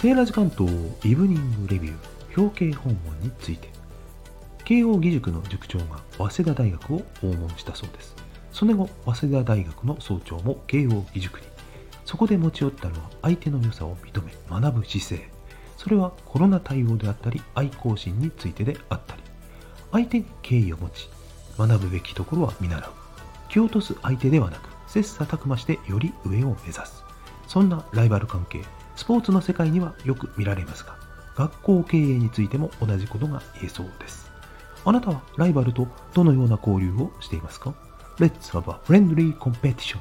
セーラジ関東イブニングレビュー表敬訪問について慶応義塾の塾長が早稲田大学を訪問したそうです。その後早稲田大学の総長も慶応義塾に。そこで持ち寄ったのは相手の良さを認め学ぶ姿勢。それはコロナ対応であったり愛好心についてであったり。相手に敬意を持ち学ぶべきところは見習う蹴落とす相手ではなく切磋琢磨してより上を目指す。そんなライバル関係スポーツの世界にはよく見られますが学校経営についても同じことが言えそうです。あなたはライバルとどのような交流をしていますか？Let's have a friendly competition